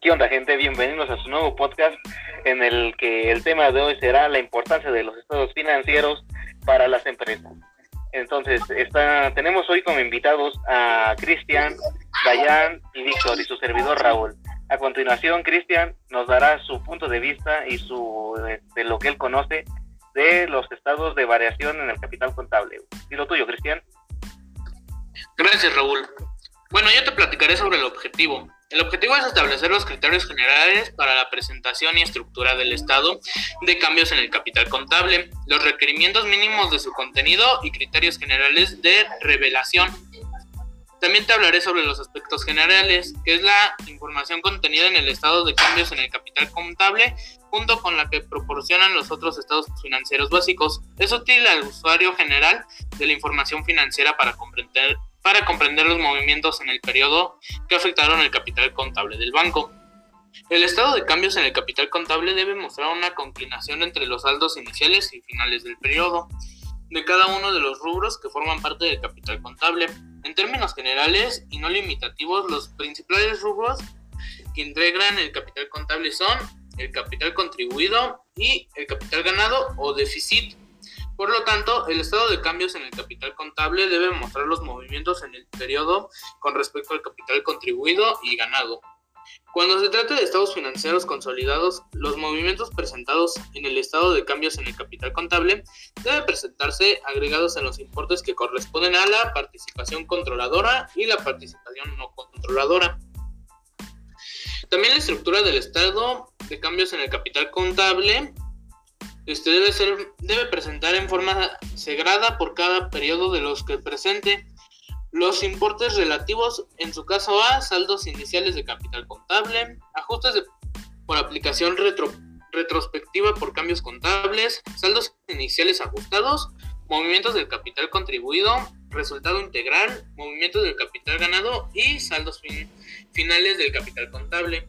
¿Qué onda gente? Bienvenidos a su nuevo podcast en el que el tema de hoy será la importancia de los estados financieros para las empresas. Entonces, está, tenemos hoy como invitados a Cristian, Dayan y Víctor y su servidor Raúl. A continuación, Cristian nos dará su punto de vista y su de lo que él conoce de los estados de variación en el capital contable. ¿Y lo tuyo, Cristian? Gracias, Raúl. Bueno, yo te platicaré sobre el objetivo. El objetivo es establecer los criterios generales para la presentación y estructura del Estado de cambios en el capital contable, los requerimientos mínimos de su contenido y criterios generales de revelación. También te hablaré sobre los aspectos generales, que es la información contenida en el estado de cambios en el capital contable, junto con la que proporcionan los otros estados financieros básicos. Es útil al usuario general de la información financiera para comprender para comprender los movimientos en el periodo que afectaron el capital contable del banco. El estado de cambios en el capital contable debe mostrar una conclinación entre los saldos iniciales y finales del periodo de cada uno de los rubros que forman parte del capital contable. En términos generales y no limitativos, los principales rubros que integran el capital contable son el capital contribuido y el capital ganado o déficit por lo tanto, el estado de cambios en el capital contable debe mostrar los movimientos en el periodo con respecto al capital contribuido y ganado. Cuando se trate de estados financieros consolidados, los movimientos presentados en el estado de cambios en el capital contable deben presentarse agregados en los importes que corresponden a la participación controladora y la participación no controladora. También la estructura del estado de cambios en el capital contable este debe, presentar en forma segrada por cada periodo de los que presente los importes relativos, en su caso a saldos iniciales de capital contable, ajustes por aplicación retrospectiva por cambios contables, saldos iniciales ajustados, movimientos del capital contribuido, resultado integral, movimientos del capital ganado y saldos finales del capital contable.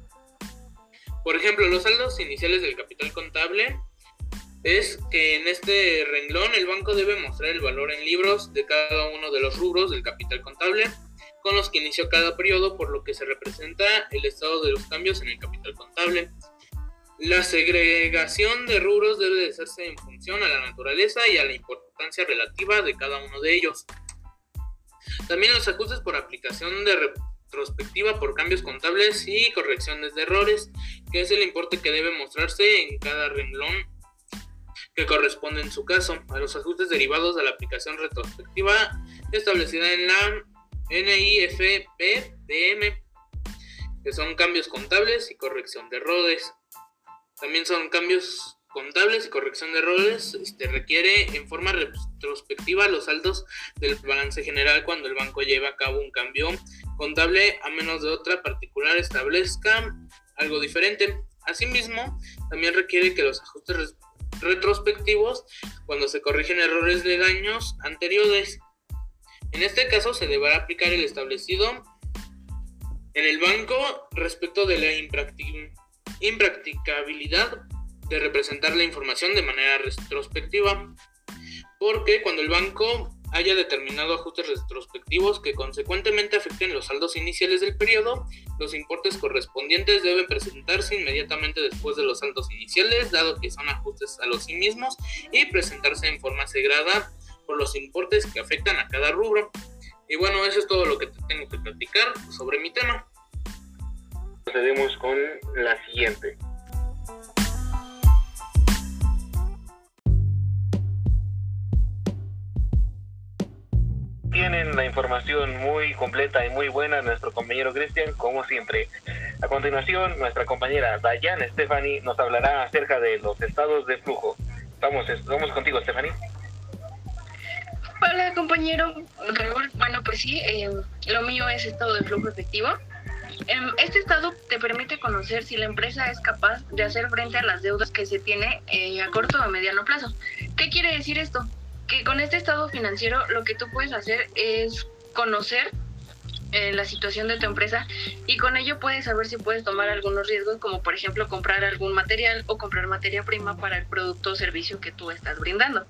Por ejemplo, los saldos iniciales del capital contable es que en este renglón el banco debe mostrar el valor en libros de cada uno de los rubros del capital contable con los que inició cada periodo, por lo que se representa el estado de los cambios en el capital contable. La segregación de rubros debe de hacerse en función a la naturaleza y a la importancia relativa de cada uno de ellos. También los ajustes por aplicación de retrospectiva por cambios contables y correcciones de errores, que es el importe que debe mostrarse en cada renglón que corresponde en su caso a los ajustes derivados de la aplicación retrospectiva establecida en la NIFPDM, que son cambios contables y corrección de errores. También son cambios contables y corrección de errores. Este, requiere en forma retrospectiva los saldos del balance general cuando el banco lleva a cabo un cambio contable a menos de otra particular establezca algo diferente. Asimismo, también requiere que los ajustes retrospectivos cuando se corrigen errores de daños anteriores. En este caso se deberá aplicar el establecido en el banco respecto de la impracticabilidad de representar la información de manera retrospectiva, porque cuando el banco haya determinado ajustes retrospectivos que consecuentemente afecten los saldos iniciales del periodo, los importes correspondientes deben presentarse inmediatamente después de los saldos iniciales, dado que son ajustes a los sí mismos, y presentarse en forma segrada por los importes que afectan a cada rubro. Y bueno, eso es todo lo que tengo que platicar sobre mi tema. Procedemos con la siguiente. Información muy completa y muy buena nuestro compañero Cristian, como siempre. A continuación, nuestra compañera Dayan Stephanie nos hablará acerca de los estados de flujo. Vamos, vamos contigo, Stephanie. Hola, compañero Bueno, pues sí, eh, lo mío es estado de flujo efectivo. Em, este estado te permite conocer si la empresa es capaz de hacer frente a las deudas que se tiene eh, a corto o mediano plazo. ¿Qué quiere decir esto? que con este estado financiero lo que tú puedes hacer es conocer eh, la situación de tu empresa y con ello puedes saber si puedes tomar algunos riesgos como por ejemplo comprar algún material o comprar materia prima para el producto o servicio que tú estás brindando.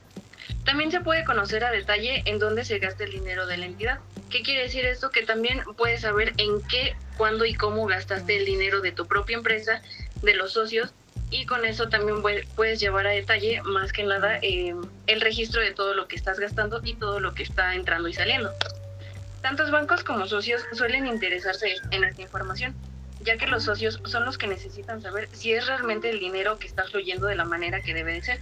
También se puede conocer a detalle en dónde se gasta el dinero de la entidad. ¿Qué quiere decir esto? Que también puedes saber en qué cuándo y cómo gastaste el dinero de tu propia empresa, de los socios, y con eso también puedes llevar a detalle más que nada em, el registro de todo lo que estás gastando y todo lo que está entrando y saliendo. Tantos bancos como socios suelen interesarse en esta información, ya que los socios son los que necesitan saber si es realmente el dinero que está fluyendo de la manera que debe de ser.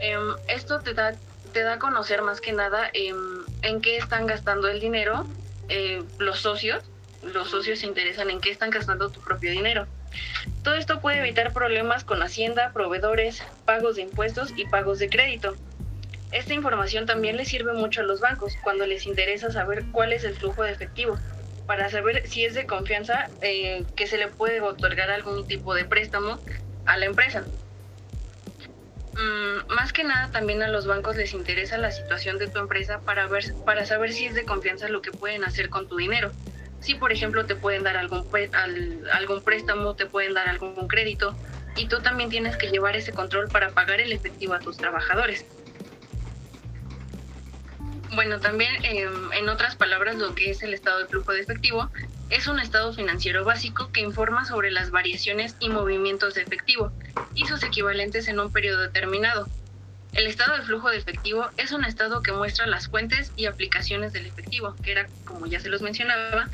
Em, esto te da, te da a conocer más que nada em, en qué están gastando el dinero eh, los socios. Los socios se interesan en qué están gastando tu propio dinero. Todo esto puede evitar problemas con Hacienda, proveedores, pagos de impuestos y pagos de crédito. Esta información también le sirve mucho a los bancos cuando les interesa saber cuál es el flujo de efectivo, para saber si es de confianza eh, que se le puede otorgar algún tipo de préstamo a la empresa. Mm, más que nada también a los bancos les interesa la situación de tu empresa para, ver, para saber si es de confianza lo que pueden hacer con tu dinero. Si por ejemplo te pueden dar algún, algún préstamo, te pueden dar algún crédito y tú también tienes que llevar ese control para pagar el efectivo a tus trabajadores. Bueno, también em, en otras palabras, lo que es el estado de flujo de efectivo es un estado financiero básico que informa sobre las variaciones y movimientos de efectivo y sus equivalentes en un periodo determinado. El estado de flujo de efectivo es un estado que muestra las fuentes y aplicaciones del efectivo, que era, como ya se los mencionaba,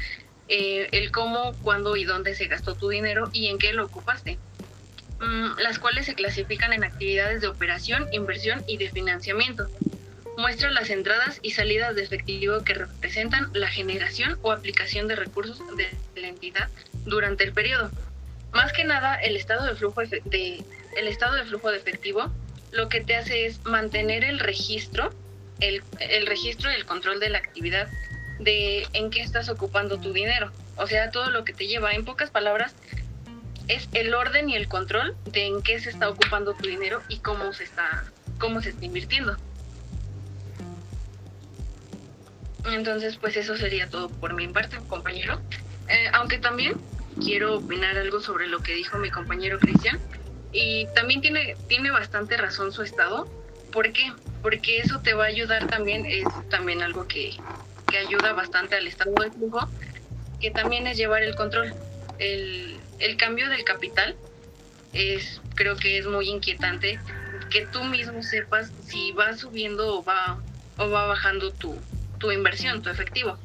eh, el cómo, cuándo y dónde se gastó tu dinero y en qué lo ocupaste, mm, las cuales se clasifican en actividades de operación, inversión y de financiamiento muestra las entradas y salidas de efectivo que representan la generación o aplicación de recursos de la entidad durante el periodo. Más que nada, el estado de flujo de, el estado de flujo de efectivo lo que te hace es mantener el registro, el, el registro y el control de la actividad de en qué estás ocupando tu dinero. O sea, todo lo que te lleva, en pocas palabras, es el orden y el control de en qué se está ocupando tu dinero y cómo se está, cómo se está invirtiendo. Entonces, pues eso sería todo por mi parte, compañero. Eh, aunque también quiero opinar algo sobre lo que dijo mi compañero Cristian. Y también tiene, tiene bastante razón su estado. ¿Por qué? Porque eso te va a ayudar también, es también algo que, que ayuda bastante al estado de flujo, que también es llevar el control. El, el cambio del capital es, creo que es muy inquietante que tú mismo sepas si va subiendo o va, o va bajando tu, tu inversión, tu efectivo.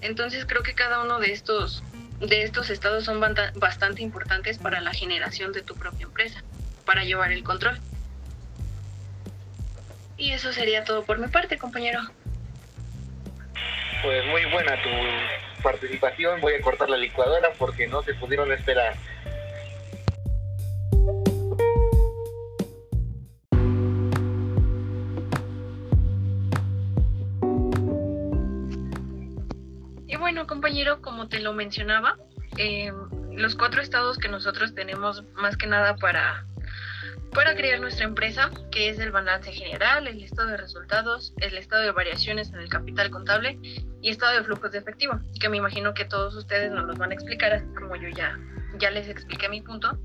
Entonces creo que cada uno de estos, de estos estados son bastante importantes para la generación de tu propia empresa, para llevar el control. Y eso sería todo por mi parte, compañero. Pues muy buena tu participación. Voy a cortar la licuadora porque no se pudieron esperar. Bueno, compañero, como te lo mencionaba, eh, los cuatro estados que nosotros tenemos más que nada para, para crear nuestra empresa, que es el balance general, el estado de resultados, el estado de variaciones en el capital contable y estado de flujos de efectivo, que me imagino que todos ustedes nos los van a explicar, así como yo ya, ya les expliqué mi punto.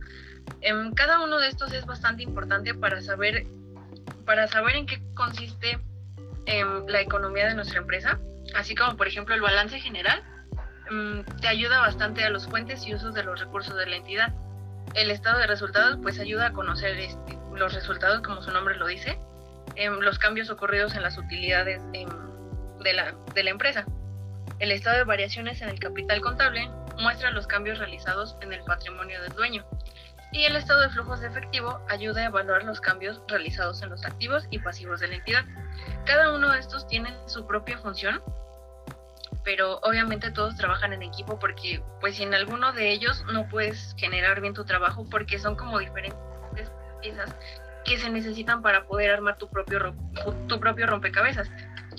Em, cada uno de estos es bastante importante para saber, para saber en qué consiste em, la economía de nuestra empresa así como por ejemplo el balance general, mm, te ayuda bastante a los fuentes y usos de los recursos de la entidad. El estado de resultados pues ayuda a conocer este, los resultados, como su nombre lo dice, em, los cambios ocurridos en las utilidades em, de, la, de la empresa. El estado de variaciones en el capital contable muestra los cambios realizados en el patrimonio del dueño. Y el estado de flujos de efectivo ayuda a evaluar los cambios realizados en los activos y pasivos de la entidad. Cada uno de estos tiene su propia función pero obviamente todos trabajan en equipo porque pues sin alguno de ellos no puedes generar bien tu trabajo porque son como diferentes piezas que se necesitan para poder armar tu propio, tu propio rompecabezas.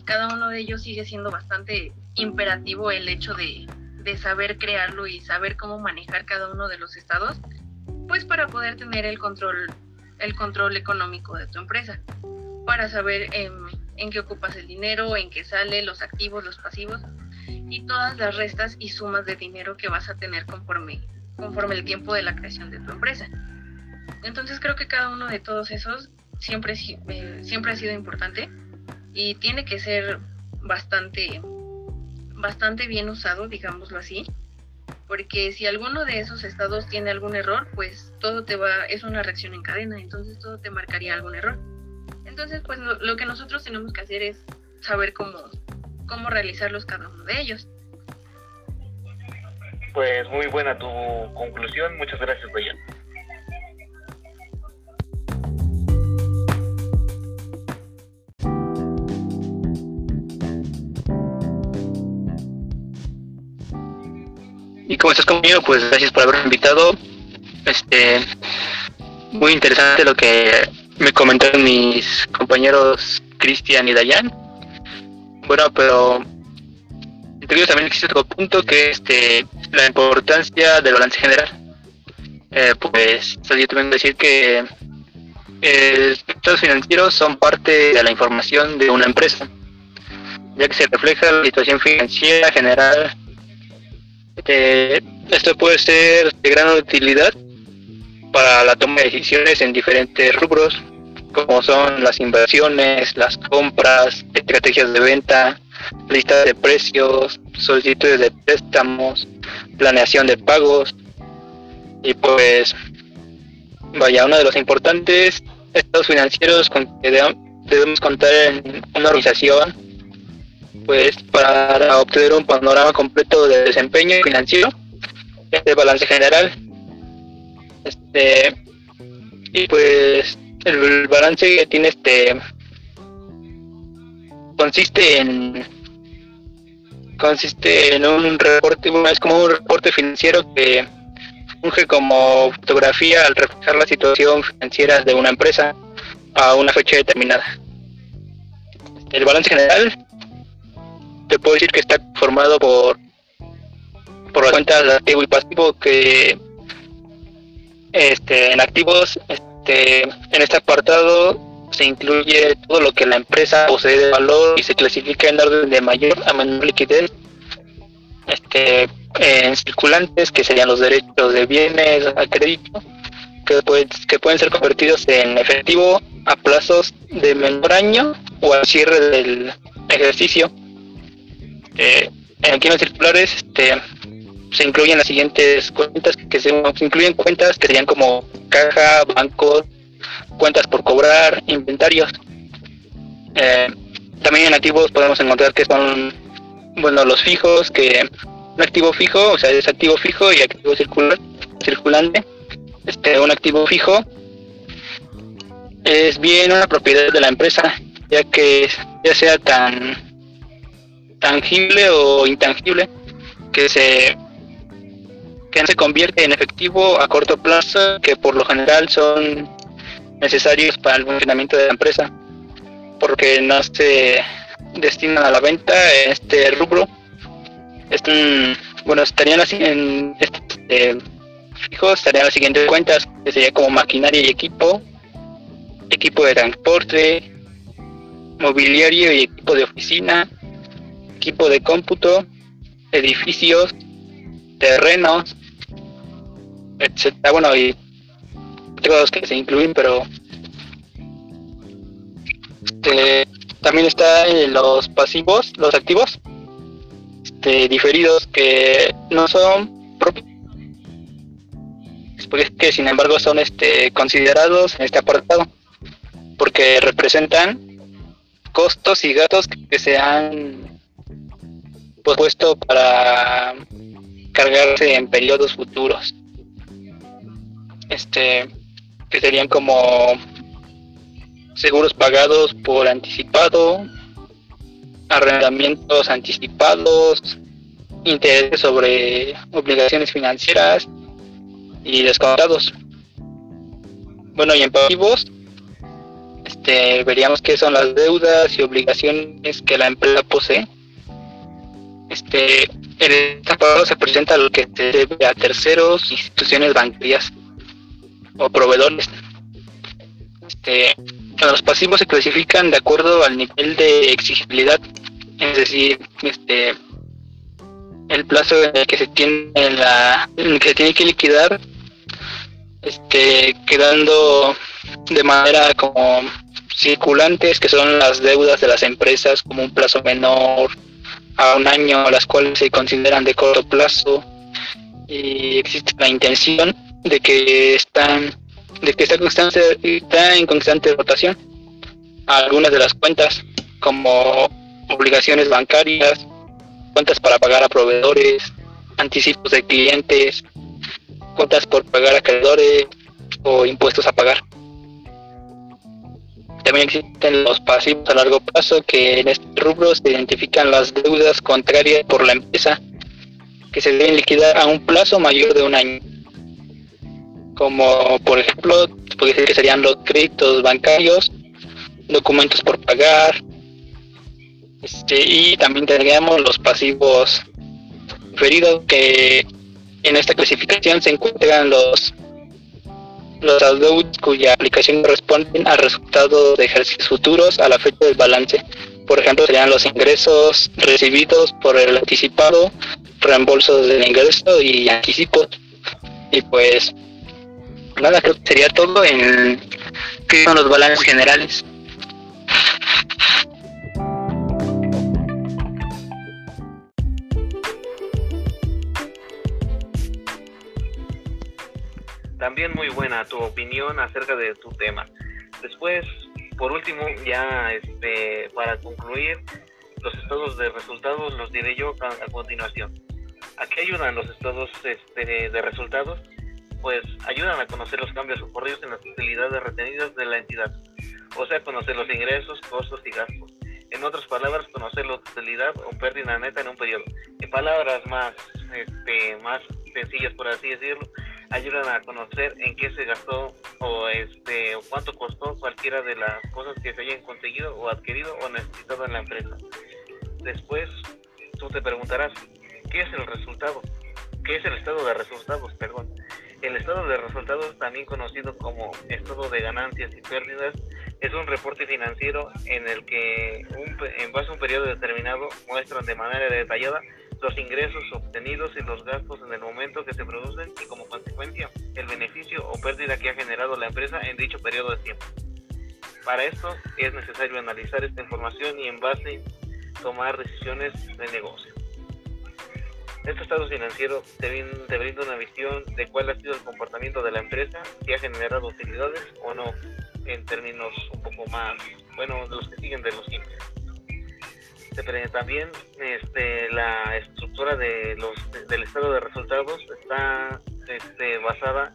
Cada uno de ellos sigue siendo bastante imperativo el hecho de, de saber crearlo y saber cómo manejar cada uno de los estados, pues para poder tener el control, el control económico de tu empresa, para saber en, en qué ocupas el dinero, en qué sale, los activos, los pasivos, y todas las restas y sumas de dinero que vas a tener conforme, conforme el tiempo de la creación de tu empresa. Entonces creo que cada uno de todos esos siempre, eh, siempre ha sido importante y tiene que ser bastante, bastante bien usado, digámoslo así, porque si alguno de esos estados tiene algún error, pues todo te va, es una reacción en cadena, entonces todo te marcaría algún error. Entonces, pues lo, que nosotros tenemos que hacer es saber cómo, cómo realizarlos cada uno de ellos. Pues muy buena tu conclusión, muchas gracias, Brian. Como estás conmigo, pues gracias por haberme invitado. Este, muy interesante lo que me comentaron mis compañeros Cristian y Dayan. Bueno, pero entre también existe otro punto que es este, la importancia del balance general. Eh, pues yo también decir que eh, los estados financieros son parte de la información de una empresa, ya que se refleja la situación financiera general. Eh, esto puede ser de gran utilidad para la toma de decisiones en diferentes rubros, como son las inversiones, las compras, estrategias de venta, lista de precios, solicitudes de préstamos, planeación de pagos. Y pues vaya, uno de los importantes estados financieros con que debemos contar en una organización pues para obtener un panorama completo de desempeño financiero, este balance general. Este y pues el balance que tiene este consiste en consiste en un reporte, es como un reporte financiero que funge como fotografía al reflejar la situación financiera de una empresa a una fecha determinada. El balance general te puedo decir que está formado por por las cuentas de activo y pasivo que este en activos este en este apartado se incluye todo lo que la empresa posee de valor y se clasifica en orden de mayor a menor liquidez. Este, en circulantes, que serían los derechos de bienes a crédito, que, que pueden ser convertidos en efectivo a plazos de menor año o al cierre del ejercicio. Eh, aquí en los circulares este, se incluyen las siguientes cuentas, que se, se incluyen cuentas que serían como caja, bancos, cuentas por cobrar, inventarios. Eh, también en activos podemos encontrar que son, bueno, los fijos, que un activo fijo, o sea, es activo fijo y activo circular, circulante. Este, un activo fijo es bien una propiedad de la empresa, ya que ya sea tan tangible o intangible, que se que se convierte en efectivo a corto plazo, que por lo general son necesarios para el funcionamiento de la empresa, porque no se destinan a la venta en este rubro. Están, bueno, estarían así en este fijo, estarían las siguientes cuentas, que sería como maquinaria y equipo, equipo de transporte, mobiliario y equipo de oficina, equipo de cómputo, edificios, terrenos, etcétera. Bueno, y los que se incluyen, pero este, también está en los pasivos, los activos este, diferidos que no son propios, que sin embargo son este, considerados en este apartado, porque representan costos y gastos que se han puesto para cargarse en periodos futuros. Este, que serían como seguros pagados por anticipado, arrendamientos anticipados, intereses sobre obligaciones financieras y descontados. Bueno, y en pasivos, este, veríamos qué son las deudas y obligaciones que la empresa posee. Este, en esta se presenta lo que se debe a terceros, instituciones bancarias o proveedores. Este, los pasivos se clasifican de acuerdo al nivel de exigibilidad, es decir, este, el plazo en el que se tiene la, que se tiene que liquidar, este, quedando de manera como circulantes, que son las deudas de las empresas, como un plazo menor a un año, las cuales se consideran de corto plazo, y existe la intención de que están de que está, constante, en constante rotación algunas de las cuentas como obligaciones bancarias, cuentas para pagar a proveedores, anticipos de clientes, cuentas por pagar a acreedores o impuestos a pagar. También existen los pasivos a largo plazo que en este rubro se identifican las deudas contrarias por la empresa que se deben liquidar a un plazo mayor de un año. Como por ejemplo, puede decir que serían los créditos bancarios, documentos por pagar, este, y también tendríamos los pasivos referidos que en esta clasificación se encuentran los los adeudos cuya aplicación corresponden a resultados de ejercicios futuros a la fecha del balance. Por ejemplo, serían los ingresos recibidos por el anticipado, reembolsos del ingreso y anticipos. Y pues nada, creo que sería todo en qué son los balances generales. También muy buena tu opinión acerca de tu tema. Después, por último, ya este, para concluir, los estados de resultados los diré yo a, continuación. ¿A qué ayudan los estados este, de resultados? Pues ayudan a conocer los cambios ocurridos en las utilidades retenidas de la entidad, o sea, conocer los ingresos, costos y gastos. En otras palabras, conocer la utilidad o pérdida neta en un periodo. En palabras más, este, más sencillas, por así decirlo, ayudan a conocer en qué se gastó o este o cuánto costó cualquiera de las cosas que se hayan conseguido o adquirido o necesitado en la empresa. Después tú te preguntarás, ¿qué es el resultado? ¿Qué es el estado de resultados? Perdón. El estado de resultados, también conocido como estado de ganancias y pérdidas, es un reporte financiero en el que, en base a un periodo determinado, muestran de manera detallada los ingresos obtenidos y los gastos en el momento que se producen y como consecuencia el beneficio o pérdida que ha generado la empresa en dicho periodo de tiempo. Para esto es necesario analizar esta información y en base tomar decisiones de negocio. Este estado financiero te, brinda una visión de cuál ha sido el comportamiento de la empresa, si ha generado utilidades o no, en términos un poco más, bueno, de los que siguen de los simples también este, la estructura de los, del estado de resultados está este, basada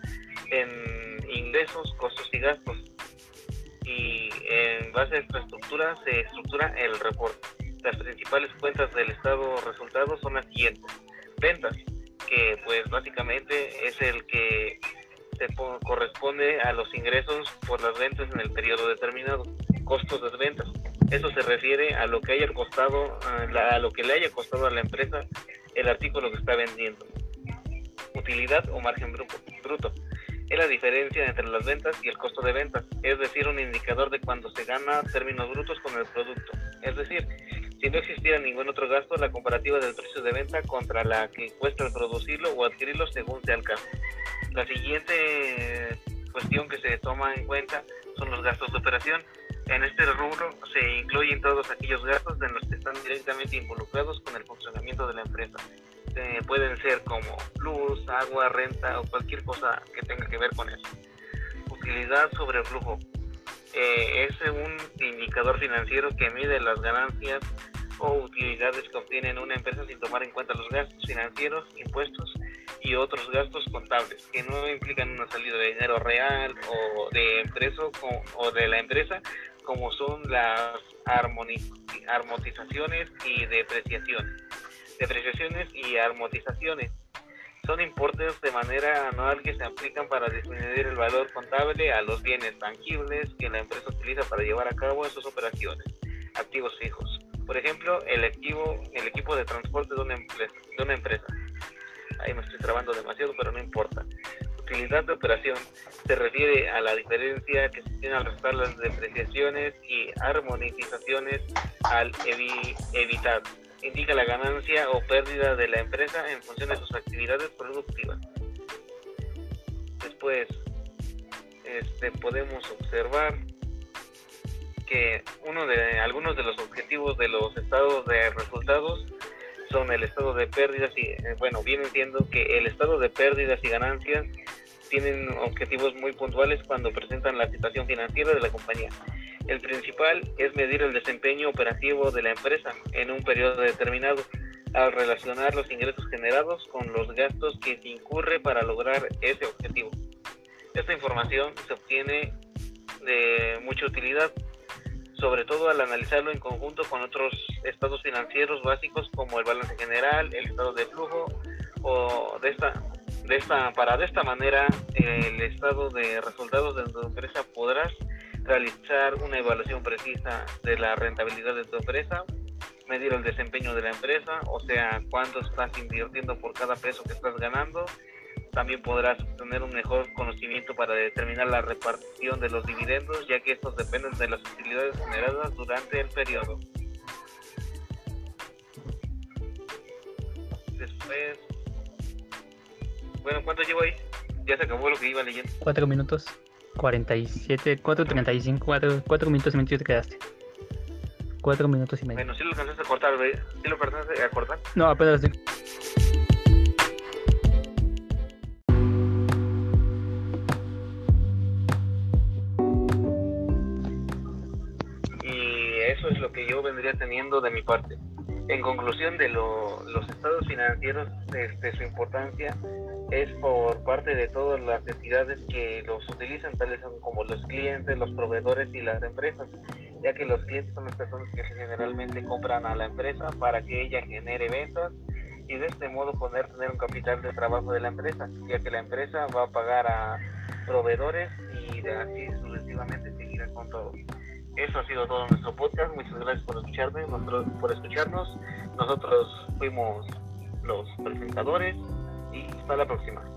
en ingresos, costos y gastos. Y en base a esta estructura se estructura el reporte. Las principales cuentas del estado de resultados son las siguientes. Ventas, que pues básicamente es el que se corresponde a los ingresos por las ventas en el periodo determinado. Costos de ventas, eso se refiere a lo que haya costado, a, lo que le haya costado a la empresa el artículo que está vendiendo. Utilidad o margen bruto. Es la diferencia entre las ventas y el costo de ventas, es decir, un indicador de cuando se gana términos brutos con el producto. Es decir, si no existiera ningún otro gasto, la comparativa del precio de venta contra la que cuesta producirlo o adquirirlo según sea el caso. La siguiente cuestión que se toma en cuenta son los gastos de operación. En este rubro se incluyen todos aquellos gastos de los que están directamente involucrados con el funcionamiento de la empresa. Eh, pueden ser como luz, agua, renta o cualquier cosa que tenga que ver con eso. Utilidad sobre flujo. Eh, es un indicador financiero que mide las ganancias o utilidades que obtiene una empresa sin tomar en cuenta los gastos financieros, impuestos y otros gastos contables que no implican una salida de dinero real o de empresa o de la empresa como son las armonizaciones y depreciaciones. Depreciaciones y amortizaciones son importes de manera anual que se aplican para disminuir el valor contable a los bienes tangibles que la empresa utiliza para llevar a cabo sus operaciones. Activos fijos. Por ejemplo, el equipo, el equipo de transporte de una empresa. De una empresa. Ahí me estoy trabando demasiado, pero no importa utilidad de operación se refiere a la diferencia que se tiene al restar las depreciaciones y armonizaciones al evitar. Indica la ganancia o pérdida de la empresa en función de sus actividades productivas. Después, este, podemos observar que uno de algunos de los objetivos de los estados de resultados son el estado de pérdidas y, eh, bueno, vienen siendo que el estado de pérdidas y ganancias tienen objetivos muy puntuales cuando presentan la situación financiera de la compañía. El principal es medir el desempeño operativo de la empresa en un periodo determinado al relacionar los ingresos generados con los gastos que se incurre para lograr ese objetivo. Esta información se obtiene de mucha utilidad, sobre todo al analizarlo en conjunto con otros estados financieros básicos como el balance general, el estado de flujo o de esta de esta para de esta manera el estado de resultados de tu empresa podrás realizar una evaluación precisa de la rentabilidad de tu empresa medir el desempeño de la empresa, o sea, cuánto estás invirtiendo por cada peso que estás ganando. También podrás tener un mejor conocimiento para determinar la repartición de los dividendos, ya que estos dependen de las utilidades generadas durante el periodo. Después, bueno, ¿cuánto llevo ahí? Ya se acabó lo que iba leyendo. Cuatro minutos, 47, 4.35, 4, 4 minutos y 28 te quedaste. Cuatro minutos y medio. Bueno, si lo alcanzaste a cortar, ¿sí lo alcanzaste a cortar? No, apenas estoy... Y eso es lo que yo vendría teniendo de mi parte. En conclusión de lo, los estados financieros, este, su importancia es por parte de todas las entidades que los utilizan, tales como los clientes, los proveedores y las empresas ya que los clientes son las personas que generalmente compran a la empresa para que ella genere ventas y de este modo poder tener un capital de trabajo de la empresa, ya que la empresa va a pagar a proveedores y de así sucesivamente seguirá con todo. Eso ha sido todo nuestro podcast. Muchas gracias por escucharme, por escucharnos. Nosotros fuimos los presentadores y hasta la próxima.